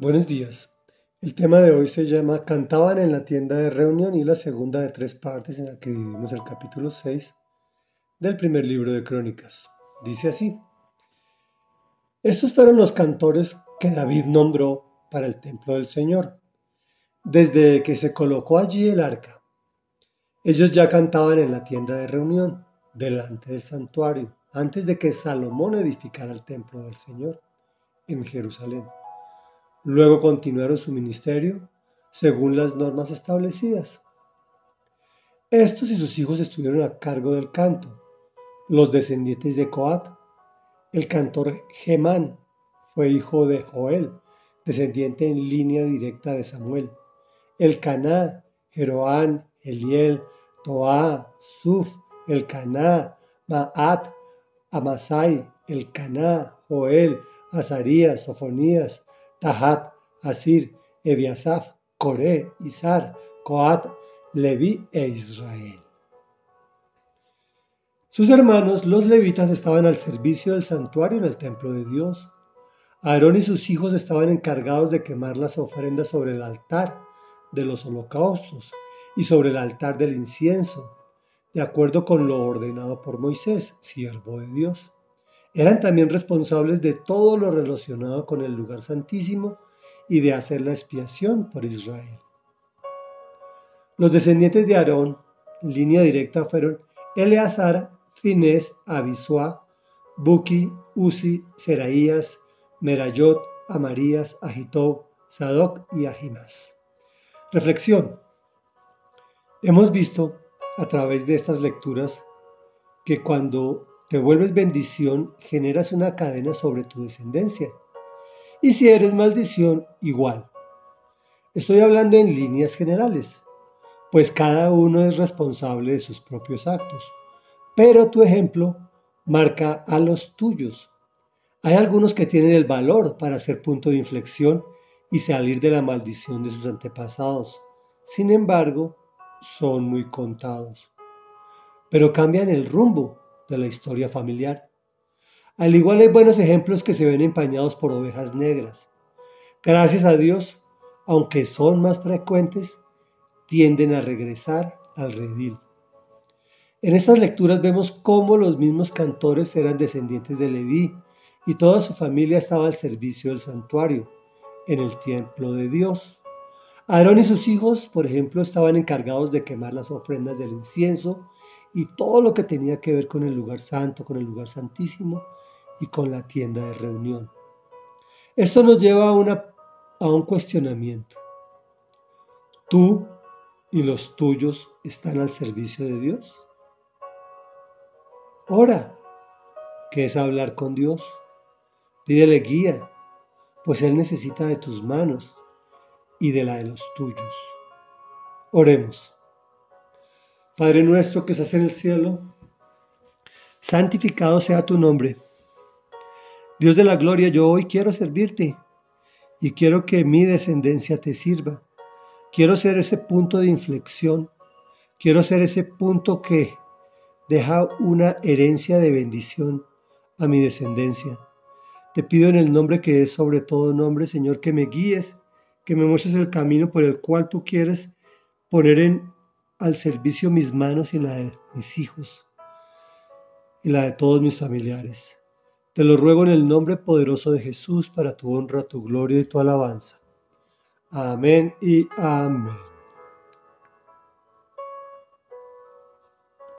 Buenos días. El tema de hoy se llama Cantaban en la tienda de reunión y la segunda de tres partes en la que dividimos el capítulo 6 del primer libro de Crónicas. Dice así. Estos fueron los cantores que David nombró para el templo del Señor, desde que se colocó allí el arca. Ellos ya cantaban en la tienda de reunión, delante del santuario, antes de que Salomón edificara el templo del Señor en Jerusalén. Luego continuaron su ministerio según las normas establecidas. Estos y sus hijos estuvieron a cargo del canto. Los descendientes de Coat, el cantor Gemán, fue hijo de Joel, descendiente en línea directa de Samuel. El Caná, Jeroán, Eliel, Toá, Suf, el Caná, Maat, Amasai, el Caná, Joel, Azarías, Sofonías, Tahat, Asir, Ebiasaf, Coré, Izar, Coat, Leví e Israel. Sus hermanos, los levitas, estaban al servicio del santuario en el templo de Dios. Aarón y sus hijos estaban encargados de quemar las ofrendas sobre el altar de los holocaustos y sobre el altar del incienso, de acuerdo con lo ordenado por Moisés, siervo de Dios. Eran también responsables de todo lo relacionado con el lugar santísimo y de hacer la expiación por Israel. Los descendientes de Aarón, en línea directa, fueron Eleazar, Finés, Abisua, Buki, Uzi, Seraías, Merayot, Amarías, Ahitob, Sadoc y Ahimás. Reflexión. Hemos visto a través de estas lecturas que cuando te vuelves bendición, generas una cadena sobre tu descendencia. Y si eres maldición, igual. Estoy hablando en líneas generales, pues cada uno es responsable de sus propios actos. Pero tu ejemplo marca a los tuyos. Hay algunos que tienen el valor para ser punto de inflexión y salir de la maldición de sus antepasados. Sin embargo, son muy contados. Pero cambian el rumbo de la historia familiar. Al igual hay buenos ejemplos que se ven empañados por ovejas negras. Gracias a Dios, aunque son más frecuentes, tienden a regresar al redil. En estas lecturas vemos cómo los mismos cantores eran descendientes de Leví y toda su familia estaba al servicio del santuario, en el templo de Dios. Aarón y sus hijos, por ejemplo, estaban encargados de quemar las ofrendas del incienso y todo lo que tenía que ver con el lugar santo, con el lugar santísimo y con la tienda de reunión. Esto nos lleva a, una, a un cuestionamiento. ¿Tú y los tuyos están al servicio de Dios? Ora, que es hablar con Dios. Pídele guía, pues Él necesita de tus manos y de la de los tuyos. Oremos. Padre nuestro que estás en el cielo, santificado sea tu nombre. Dios de la gloria, yo hoy quiero servirte y quiero que mi descendencia te sirva. Quiero ser ese punto de inflexión. Quiero ser ese punto que deja una herencia de bendición a mi descendencia. Te pido en el nombre que es sobre todo nombre, Señor, que me guíes, que me muestres el camino por el cual tú quieres poner en al servicio mis manos y la de mis hijos y la de todos mis familiares. Te lo ruego en el nombre poderoso de Jesús para tu honra, tu gloria y tu alabanza. Amén y amén.